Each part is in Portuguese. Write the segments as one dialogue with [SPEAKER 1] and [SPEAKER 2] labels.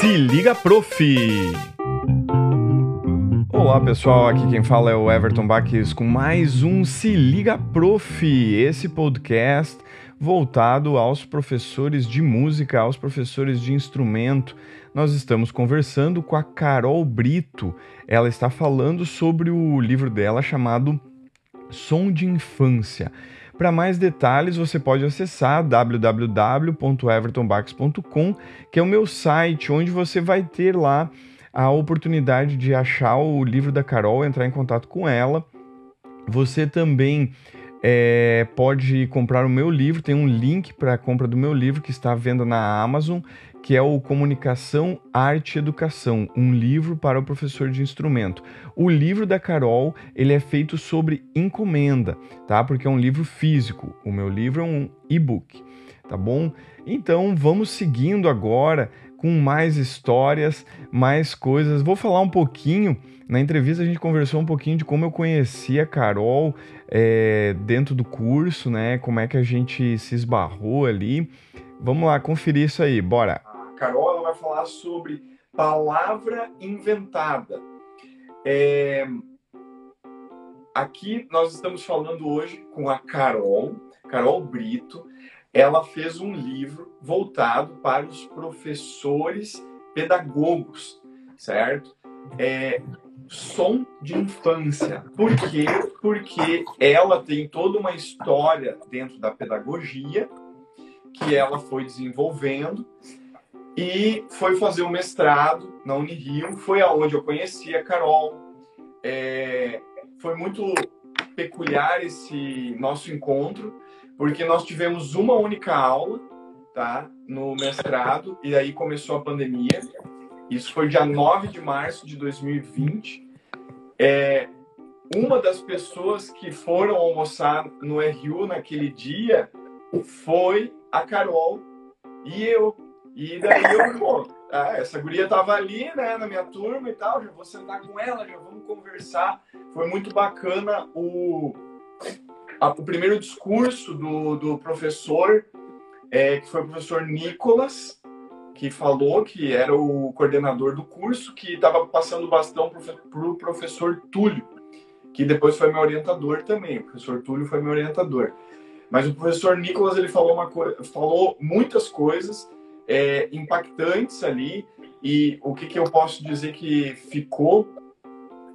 [SPEAKER 1] Se liga, prof! Olá pessoal, aqui quem fala é o Everton Baques com mais um Se Liga Prof, esse podcast voltado aos professores de música, aos professores de instrumento. Nós estamos conversando com a Carol Brito. Ela está falando sobre o livro dela chamado Som de Infância. Para mais detalhes, você pode acessar www.evertonbax.com, que é o meu site, onde você vai ter lá a oportunidade de achar o livro da Carol, entrar em contato com ela. Você também é, pode comprar o meu livro, tem um link para a compra do meu livro que está à venda na Amazon que é o Comunicação, Arte e Educação, um livro para o professor de instrumento. O livro da Carol, ele é feito sobre encomenda, tá? Porque é um livro físico. O meu livro é um e-book, tá bom? Então, vamos seguindo agora com mais histórias, mais coisas. Vou falar um pouquinho. Na entrevista a gente conversou um pouquinho de como eu conheci a Carol é, dentro do curso, né? Como é que a gente se esbarrou ali. Vamos lá conferir isso aí, bora!
[SPEAKER 2] Carol ela vai falar sobre palavra inventada. É... Aqui nós estamos falando hoje com a Carol, Carol Brito. Ela fez um livro voltado para os professores pedagogos, certo? É, som de infância. Por quê? Porque ela tem toda uma história dentro da pedagogia que ela foi desenvolvendo e foi fazer o mestrado na Unirio, foi aonde eu conheci a Carol. É, foi muito peculiar esse nosso encontro, porque nós tivemos uma única aula, tá, no mestrado, e aí começou a pandemia. Isso foi dia 9 de março de 2020. É, uma das pessoas que foram almoçar no RU naquele dia foi a Carol e eu. E daí eu, pô, ah, essa guria tava ali, né, na minha turma e tal, já vou sentar com ela, já vamos conversar. Foi muito bacana o, a, o primeiro discurso do, do professor, é, que foi o professor Nicolas, que falou que era o coordenador do curso, que estava passando o bastão para o professor Túlio, que depois foi meu orientador também. O professor Túlio foi meu orientador. Mas o professor Nicolas ele falou, uma falou muitas coisas é, impactantes ali e o que, que eu posso dizer que ficou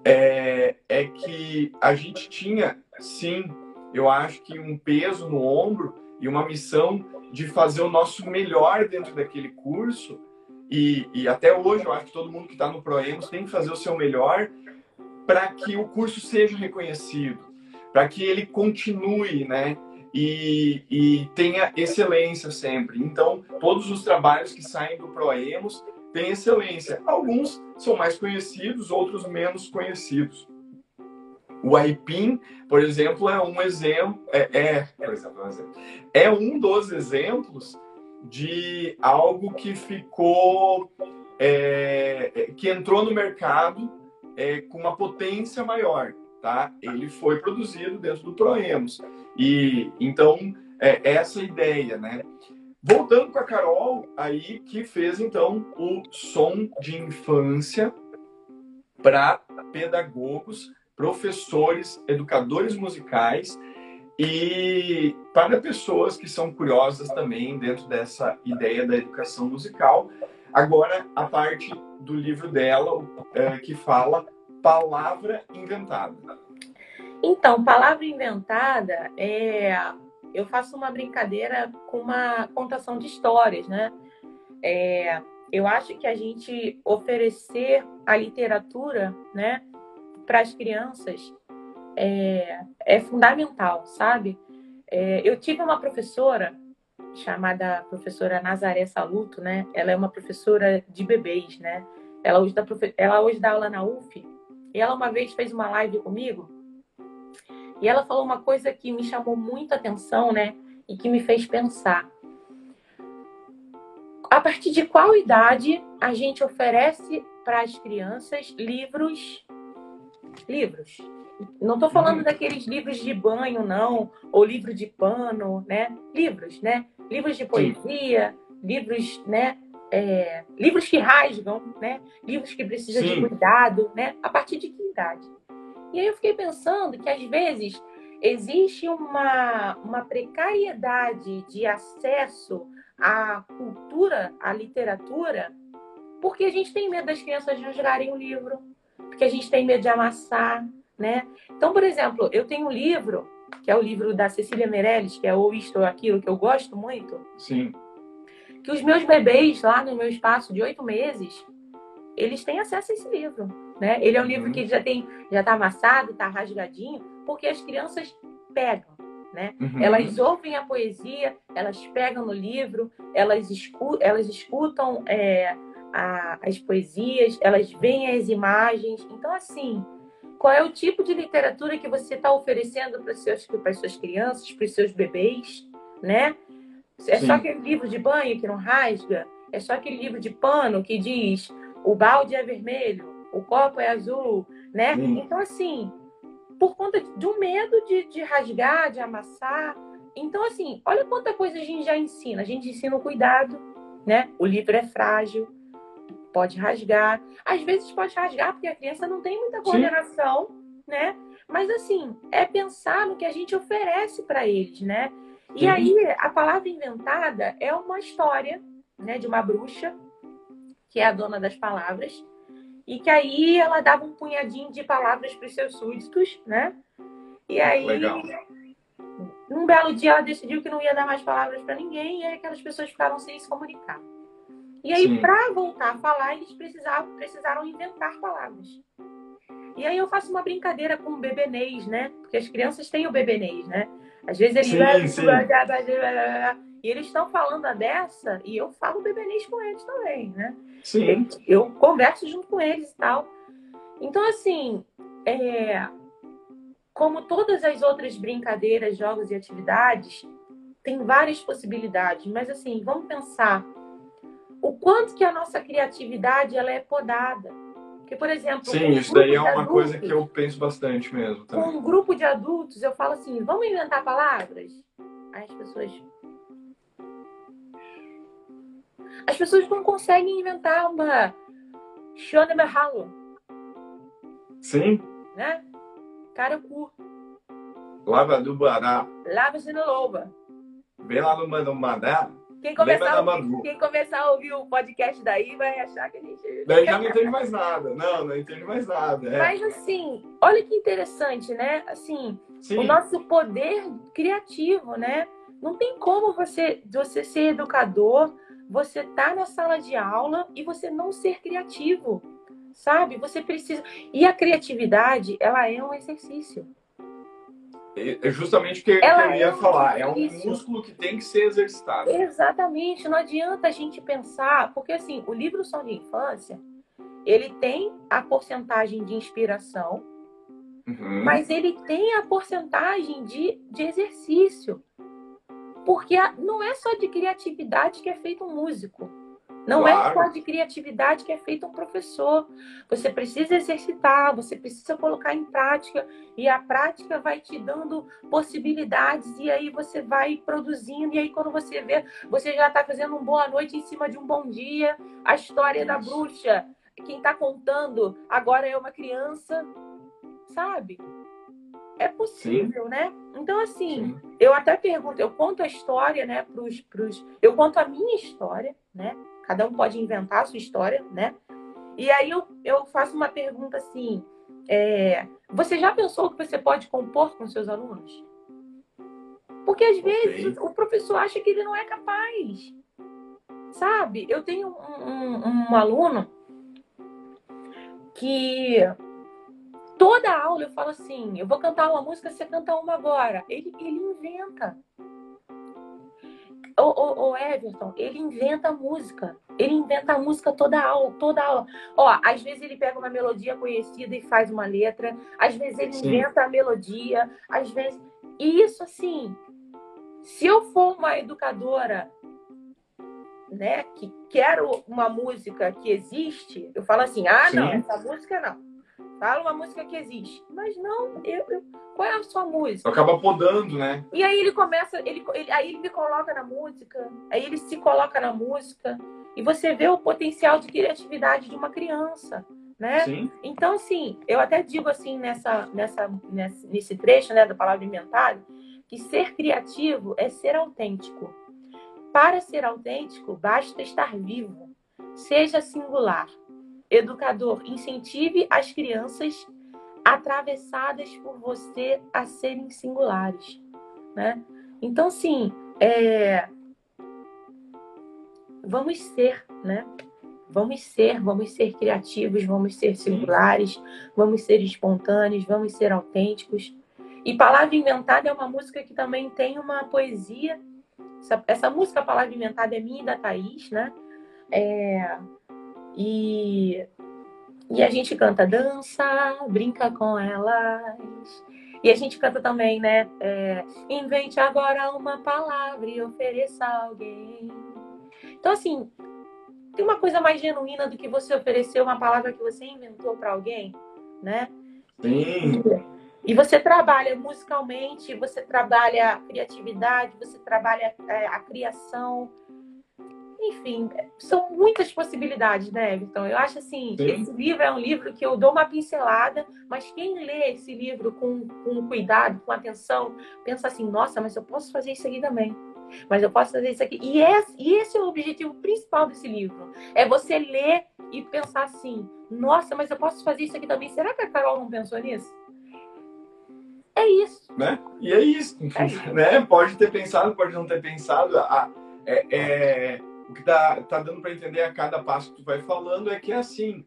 [SPEAKER 2] é, é que a gente tinha, sim, eu acho que um peso no ombro e uma missão de fazer o nosso melhor dentro daquele curso e, e até hoje eu acho que todo mundo que está no Proemos tem que fazer o seu melhor para que o curso seja reconhecido, para que ele continue, né? E, e tenha excelência sempre. Então, todos os trabalhos que saem do Proemos têm excelência. Alguns são mais conhecidos, outros menos conhecidos. O Aipim, por exemplo, é um exemplo, é, é, um exemplo, é um dos exemplos de algo que ficou, é, é que entrou no mercado é, com uma potência maior tá? Ele foi produzido dentro do Proemos. E então é essa ideia, né? Voltando com a Carol aí que fez então o som de infância para pedagogos, professores, educadores musicais e para pessoas que são curiosas também dentro dessa ideia da educação musical. Agora, a parte do livro dela é, que fala palavra inventada?
[SPEAKER 3] Então, palavra inventada é. Eu faço uma brincadeira com uma contação de histórias, né? É, eu acho que a gente oferecer a literatura, né, para as crianças é, é, fundamental, sabe? É, eu tive uma professora chamada professora Nazaré Saluto, né? Ela é uma professora de bebês, né? Ela hoje dá, ela hoje dá aula na UF e ela uma vez fez uma live comigo e ela falou uma coisa que me chamou muita atenção, né? E que me fez pensar. A partir de qual idade a gente oferece para as crianças livros? Livros. Não estou falando daqueles livros de banho, não, ou livro de pano, né? Livros, né? Livros de poesia, livros, né? É, livros que rasgam, né? Livros que precisam Sim. de cuidado, né? A partir de que idade? E aí eu fiquei pensando que às vezes existe uma, uma precariedade de acesso à cultura, à literatura, porque a gente tem medo das crianças rasgarem o livro, porque a gente tem medo de amassar, né? Então, por exemplo, eu tenho um livro, que é o livro da Cecília Meirelles, que é Ou Isto ou Aquilo, que eu gosto muito.
[SPEAKER 2] Sim.
[SPEAKER 3] Que os meus bebês, lá no meu espaço de oito meses, eles têm acesso a esse livro. Né? Ele é um livro uhum. que já tem, já está amassado, está rasgadinho, porque as crianças pegam. Né? Uhum. Elas ouvem a poesia, elas pegam no livro, elas, escu elas escutam é, a, as poesias, elas veem as imagens. Então, assim, qual é o tipo de literatura que você está oferecendo para as suas crianças, para os seus bebês, né? É Sim. só aquele livro de banho que não rasga? É só aquele livro de pano que diz o balde é vermelho, o copo é azul, né? Então, assim, por conta de um medo de, de rasgar, de amassar. Então, assim, olha quanta coisa a gente já ensina. A gente ensina o cuidado, né? O livro é frágil, pode rasgar. Às vezes pode rasgar porque a criança não tem muita coordenação, Sim. né? Mas assim, é pensar no que a gente oferece para eles, né? E aí a palavra inventada é uma história, né, de uma bruxa que é a dona das palavras e que aí ela dava um punhadinho de palavras para os seus súditos, né? E aí Legal. um belo dia ela decidiu que não ia dar mais palavras para ninguém e aí aquelas pessoas ficaram sem se comunicar. E aí, para voltar a falar, eles precisavam, precisaram inventar palavras. E aí eu faço uma brincadeira com o bebenês, né? Porque as crianças têm o bebenês, né? Às vezes eles... Sim, sim. E eles estão falando a dessa e eu falo bebenês com eles também, né?
[SPEAKER 2] Sim.
[SPEAKER 3] Eu converso junto com eles e tal. Então, assim, é... como todas as outras brincadeiras, jogos e atividades, tem várias possibilidades. Mas, assim, vamos pensar o quanto que a nossa criatividade ela é podada. Porque, por exemplo,
[SPEAKER 2] Sim, um isso daí é uma adultos, coisa que eu penso bastante mesmo.
[SPEAKER 3] Também. Com um grupo de adultos, eu falo assim: vamos inventar palavras? Aí as pessoas. As pessoas não conseguem inventar uma. Shonemehalo.
[SPEAKER 2] Sim.
[SPEAKER 3] Né? Cara curto.
[SPEAKER 2] Lava do Bará.
[SPEAKER 3] Lava-se no Loba.
[SPEAKER 2] Vem lá no Mandá.
[SPEAKER 3] Quem começar, a ouvir, quem começar a ouvir o podcast daí vai achar que a gente.
[SPEAKER 2] Daí já não entende mais nada. Não, não entende mais nada. É.
[SPEAKER 3] Mas assim, olha que interessante, né? Assim, Sim. o nosso poder criativo, né? Não tem como você, você ser educador, você tá na sala de aula e você não ser criativo, sabe? Você precisa. E a criatividade, ela é um exercício.
[SPEAKER 2] É justamente o que, que eu ia é falar. É um músculo que tem que ser exercitado.
[SPEAKER 3] Exatamente. Não adianta a gente pensar, porque assim, o livro Som de Infância, ele tem a porcentagem de inspiração, uhum. mas ele tem a porcentagem de, de exercício. Porque não é só de criatividade que é feito um músico. Não é claro. é só de criatividade que é feito um professor. Você precisa exercitar, você precisa colocar em prática, e a prática vai te dando possibilidades, e aí você vai produzindo, e aí quando você vê, você já está fazendo um boa noite em cima de um bom dia. A história Isso. da bruxa, quem está contando agora é uma criança, sabe? É possível, Sim. né? Então, assim, Sim. eu até pergunto, eu conto a história, né, pros, pros. Eu conto a minha história, né? Cada um pode inventar a sua história, né? E aí eu, eu faço uma pergunta assim: é, você já pensou que você pode compor com seus alunos? Porque às okay. vezes o professor acha que ele não é capaz. Sabe? Eu tenho um, um, um aluno que toda aula eu falo assim: eu vou cantar uma música, você canta uma agora. Ele, ele inventa o, o, o, Everton, ele inventa música. Ele inventa a música toda aula, toda aula. Ó, às vezes ele pega uma melodia conhecida e faz uma letra. Às vezes ele Sim. inventa a melodia. Às vezes... E isso, assim, se eu for uma educadora, né, que quero uma música que existe, eu falo assim, ah, Sim. não, essa música não. Fala uma música que existe. Mas não, eu, eu, qual é a sua música?
[SPEAKER 2] Acaba podando, né?
[SPEAKER 3] E aí ele começa, ele, ele, aí ele me coloca na música, aí ele se coloca na música. e você vê o potencial de criatividade de uma criança, né?
[SPEAKER 2] Sim.
[SPEAKER 3] Então, assim, eu até digo assim nessa, nessa, nesse, nesse trecho, né, da palavra inventário, que ser criativo é ser autêntico. Para ser autêntico, basta estar vivo. Seja singular. Educador, incentive as crianças atravessadas por você a serem singulares, né? Então, sim, é... vamos ser, né? Vamos ser, vamos ser criativos, vamos ser singulares, vamos ser espontâneos, vamos ser autênticos. E Palavra Inventada é uma música que também tem uma poesia. Essa, essa música Palavra Inventada é minha e da Thaís, né? É... E e a gente canta dança, brinca com elas. E a gente canta também, né? É, Invente agora uma palavra e ofereça a alguém. Então, assim, tem uma coisa mais genuína do que você oferecer uma palavra que você inventou para alguém, né?
[SPEAKER 2] Sim.
[SPEAKER 3] E você trabalha musicalmente, você trabalha a criatividade, você trabalha é, a criação enfim, são muitas possibilidades, né, Everton? Eu acho assim, Sim. esse livro é um livro que eu dou uma pincelada, mas quem lê esse livro com, com cuidado, com atenção, pensa assim, nossa, mas eu posso fazer isso aqui também. Mas eu posso fazer isso aqui. E esse, e esse é o objetivo principal desse livro. É você ler e pensar assim, nossa, mas eu posso fazer isso aqui também. Será que a Carol não pensou nisso? É isso.
[SPEAKER 2] Né? E é isso. É isso. Né? Pode ter pensado, pode não ter pensado. Ah, é, é o que tá, tá dando para entender a cada passo que tu vai falando é que é assim.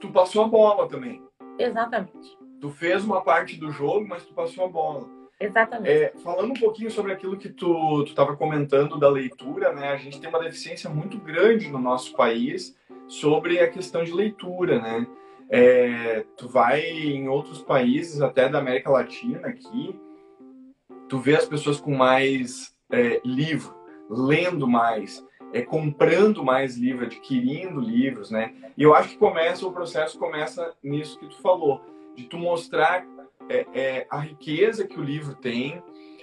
[SPEAKER 2] Tu passou a bola também.
[SPEAKER 3] Exatamente.
[SPEAKER 2] Tu fez uma parte do jogo, mas tu passou a bola.
[SPEAKER 3] Exatamente.
[SPEAKER 2] É, falando um pouquinho sobre aquilo que tu estava comentando da leitura, né? A gente tem uma deficiência muito grande no nosso país sobre a questão de leitura, né? É, tu vai em outros países, até da América Latina aqui, tu vê as pessoas com mais é, livro, lendo mais, é, comprando mais livros, adquirindo livros, né? E eu acho que começa o processo começa nisso que tu falou, de tu mostrar é, é, a riqueza que o livro tem,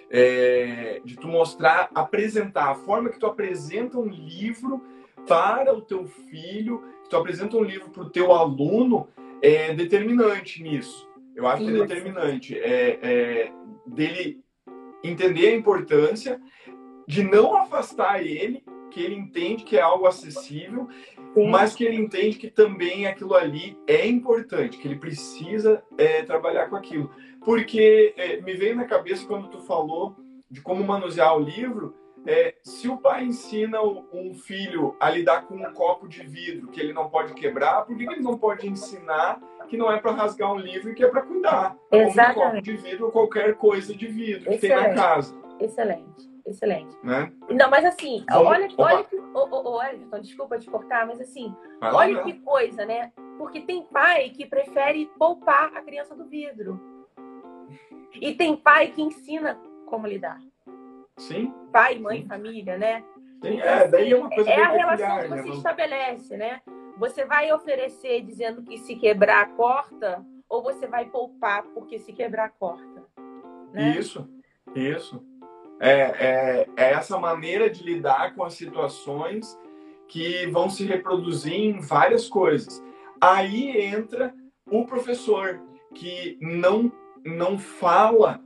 [SPEAKER 2] é, de tu mostrar, apresentar a forma que tu apresenta um livro para o teu filho, que tu apresenta um livro para o teu aluno, é determinante nisso. Eu acho que é determinante é, é, dele entender a importância de não afastar ele, que ele entende que é algo acessível, Sim. mas que ele entende que também aquilo ali é importante, que ele precisa é, trabalhar com aquilo. Porque é, me veio na cabeça quando tu falou de como manusear o livro, é, se o pai ensina um filho a lidar com um copo de vidro que ele não pode quebrar, por que ele não pode ensinar que não é para rasgar um livro e que é para cuidar?
[SPEAKER 3] Exatamente.
[SPEAKER 2] Como um copo de vidro ou qualquer coisa de vidro que Excelente. tem na casa.
[SPEAKER 3] Excelente excelente.
[SPEAKER 2] Né?
[SPEAKER 3] Não, mas assim, Vamos, olha, olha que. Ô, ô, ô, Everton, desculpa te cortar, mas assim, Vai olha lá, que coisa, né? Porque tem pai que prefere poupar a criança do vidro. E tem pai que ensina como lidar.
[SPEAKER 2] Sim.
[SPEAKER 3] Pai, mãe, Sim. família, né?
[SPEAKER 2] Sim, então, é, daí é uma coisa
[SPEAKER 3] É a relação que você né? estabelece, né? Você vai oferecer dizendo que se quebrar, corta, ou você vai poupar porque se quebrar, corta. Né?
[SPEAKER 2] Isso, isso. É, é, é essa maneira de lidar com as situações que vão se reproduzir em várias coisas. Aí entra o professor que não não fala,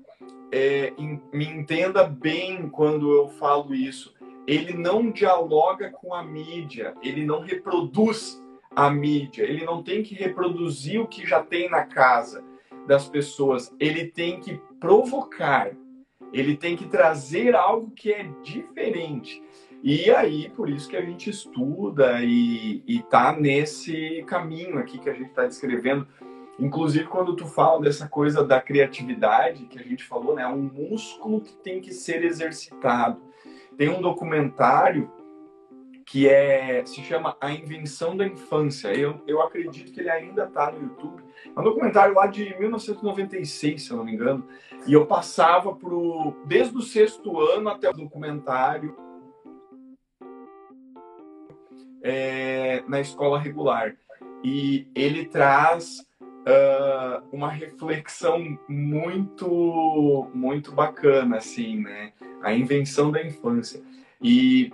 [SPEAKER 2] é, me entenda bem quando eu falo isso. Ele não dialoga com a mídia, ele não reproduz a mídia, ele não tem que reproduzir o que já tem na casa das pessoas, ele tem que provocar ele tem que trazer algo que é diferente. E aí, por isso que a gente estuda e está nesse caminho aqui que a gente está descrevendo. Inclusive, quando tu fala dessa coisa da criatividade, que a gente falou, né? É um músculo que tem que ser exercitado. Tem um documentário que é, se chama A Invenção da Infância. Eu, eu acredito que ele ainda está no YouTube. É um documentário lá de 1996, se eu não me engano. E eu passava pro, desde o sexto ano até o documentário é, na escola regular. E ele traz uh, uma reflexão muito, muito bacana, assim, né? A invenção da infância. E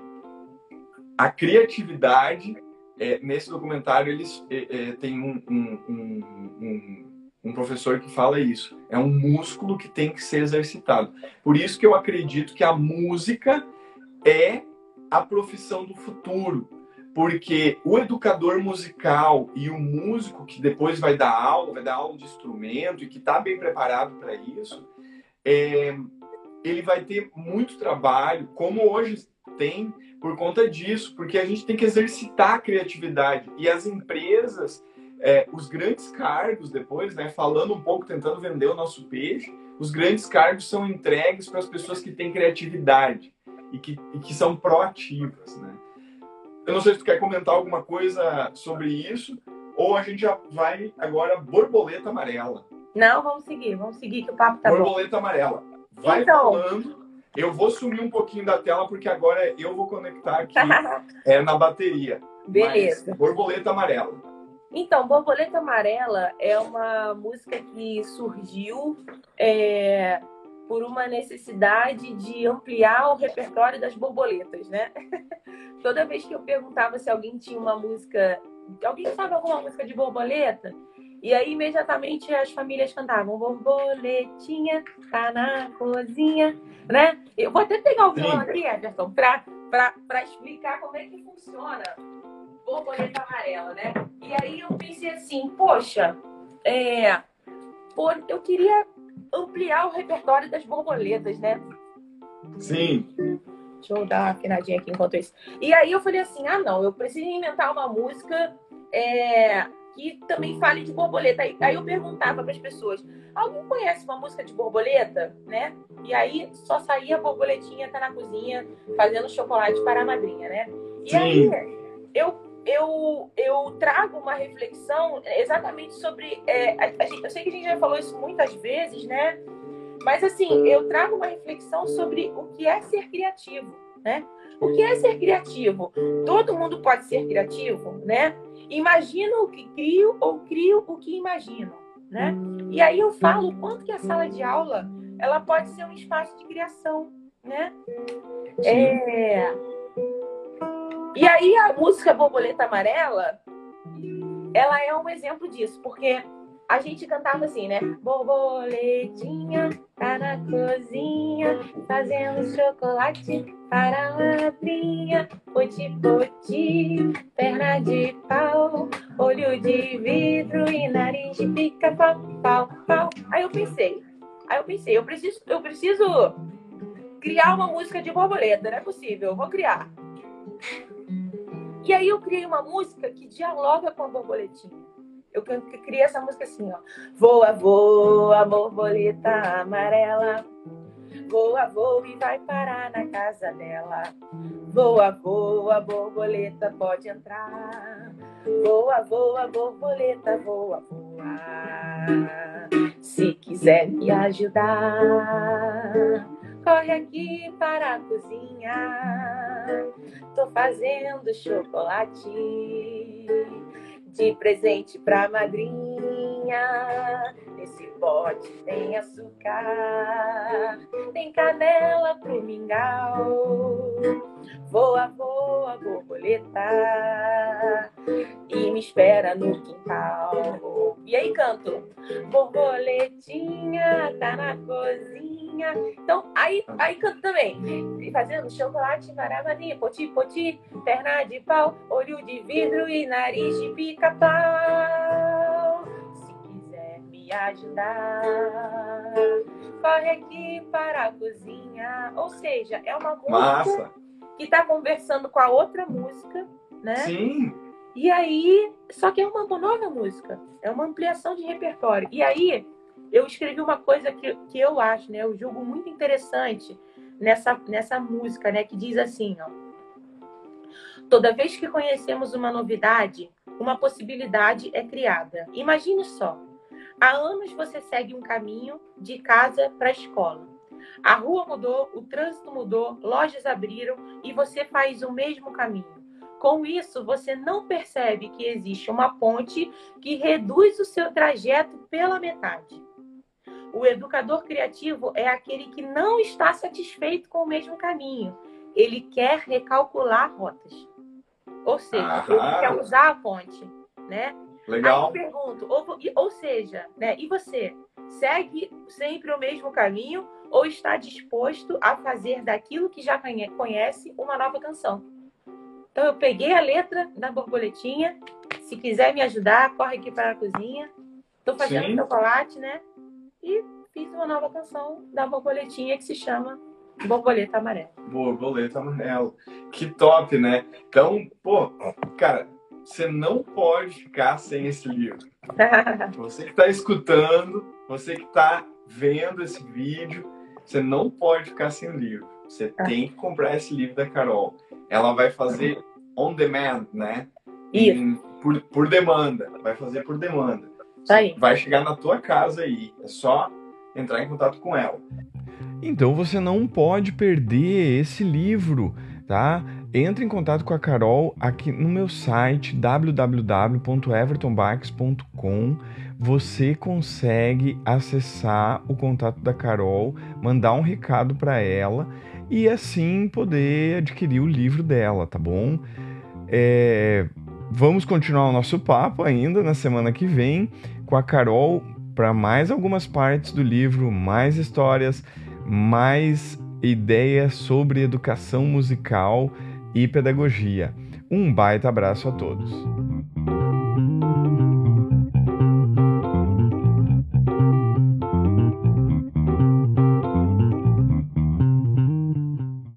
[SPEAKER 2] a criatividade, é, nesse documentário, eles é, é, tem um, um, um, um, professor que fala isso. É um músculo que tem que ser exercitado. Por isso que eu acredito que a música é a profissão do futuro. Porque o educador musical e o músico que depois vai dar aula, vai dar aula de instrumento e que está bem preparado para isso, é, ele vai ter muito trabalho, como hoje tem, por conta disso, porque a gente tem que exercitar a criatividade. E as empresas, é, os grandes cargos, depois, né, falando um pouco, tentando vender o nosso peixe, os grandes cargos são entregues para as pessoas que têm criatividade e que, e que são proativas. Né? Eu não sei se tu quer comentar alguma coisa sobre isso, ou a gente já vai agora borboleta amarela.
[SPEAKER 3] Não, vamos seguir, vamos seguir que o papo tá
[SPEAKER 2] borboleta bom. Borboleta amarela. Vai então... falando eu vou sumir um pouquinho da tela porque agora eu vou conectar aqui é, na bateria.
[SPEAKER 3] Beleza.
[SPEAKER 2] Mas, borboleta amarela.
[SPEAKER 3] Então, Borboleta Amarela é uma música que surgiu é, por uma necessidade de ampliar o repertório das borboletas, né? Toda vez que eu perguntava se alguém tinha uma música, alguém sabe alguma música de borboleta? E aí, imediatamente, as famílias cantavam Borboletinha, tá na cozinha, né? Eu vou até pegar o violão aqui, Everton, para explicar como é que funciona borboleta amarela, né? E aí eu pensei assim, poxa, é, por, eu queria ampliar o repertório das borboletas, né?
[SPEAKER 2] Sim.
[SPEAKER 3] Deixa eu dar uma afinadinha aqui enquanto isso. E aí eu falei assim, ah, não, eu preciso inventar uma música é, que também fale de borboleta. Aí eu perguntava para as pessoas: alguém conhece uma música de borboleta? Né? E aí só saía a borboletinha tá na cozinha fazendo chocolate para a madrinha, né? E Sim. aí eu, eu, eu trago uma reflexão exatamente sobre. É, a, a gente, eu sei que a gente já falou isso muitas vezes, né? Mas assim, eu trago uma reflexão sobre o que é ser criativo, né? O que é ser criativo? Todo mundo pode ser criativo, né? Imagino o que crio ou crio o que imagino, né? E aí eu falo o quanto que a sala de aula ela pode ser um espaço de criação, né? É... E aí a música Borboleta Amarela, ela é um exemplo disso, porque a gente cantava assim, né? Borboletinha tá na cozinha, fazendo chocolate para a madrinha. Poti, poti, perna de pau, olho de vidro e nariz de pica, pau, pau, pau. Aí eu pensei, aí eu pensei, eu preciso, eu preciso criar uma música de borboleta, não é possível, eu vou criar. E aí eu criei uma música que dialoga com a borboletinha eu criei essa música assim, ó. Voa, voa, borboleta amarela. Voa, voa e vai parar na casa dela. Voa, voa, borboleta, pode entrar. Voa, voa, borboleta, voa, voa. Se quiser me ajudar, corre aqui para a cozinha. Tô fazendo chocolate de presente pra madrinha. Nesse pote tem açúcar, tem canela pro mingau. Voa, voa, borboleta, e me espera no quintal. E aí canto, borboletinha tá na cozinha. Então, aí, aí canto também, fazendo chocolate maravani, poti, poti, perna de pau, olho de vidro e nariz de pica-pau. Se quiser me ajudar, corre aqui para a cozinha. Ou seja, é uma música Massa. que está conversando com a outra música, né?
[SPEAKER 2] Sim.
[SPEAKER 3] E aí, só que é uma nova música, é uma ampliação de repertório. E aí, eu escrevi uma coisa que, que eu acho, né? Eu julgo muito interessante nessa, nessa música, né? Que diz assim, ó. Toda vez que conhecemos uma novidade, uma possibilidade é criada. Imagine só. Há anos você segue um caminho de casa para a escola. A rua mudou, o trânsito mudou, lojas abriram e você faz o mesmo caminho. Com isso, você não percebe que existe uma ponte que reduz o seu trajeto pela metade. O educador criativo é aquele que não está satisfeito com o mesmo caminho. Ele quer recalcular rotas. Ou seja, Aham. ele quer usar a ponte, né?
[SPEAKER 4] Legal.
[SPEAKER 3] Aí eu pergunto, ou, ou seja, né? E você segue sempre o mesmo caminho ou está disposto a fazer daquilo que já conhece uma nova canção? Então eu peguei a letra da borboletinha. Se quiser me ajudar, corre aqui para a cozinha. Estou fazendo Sim. chocolate, né? E fiz uma nova canção da borboletinha que se chama Borboleta Amarela.
[SPEAKER 4] Borboleta Amarela. Que top, né? Então, pô, cara, você não pode ficar sem esse livro. você que está escutando, você que está vendo esse vídeo, você não pode ficar sem o livro. Você ah. tem que comprar esse livro da Carol. Ela vai fazer on demand, né?
[SPEAKER 3] Em,
[SPEAKER 4] por, por demanda. Vai fazer por demanda.
[SPEAKER 3] Aí.
[SPEAKER 4] Vai chegar na tua casa aí. É só entrar em contato com ela.
[SPEAKER 2] Então você não pode perder esse livro, tá? Entre em contato com a Carol aqui no meu site www.evertonbax.com. Você consegue acessar o contato da Carol, mandar um recado para ela e assim poder adquirir o livro dela, tá bom? É, vamos continuar o nosso papo ainda na semana que vem com a Carol para mais algumas partes do livro, mais histórias, mais ideias sobre educação musical e pedagogia. Um baita abraço a todos.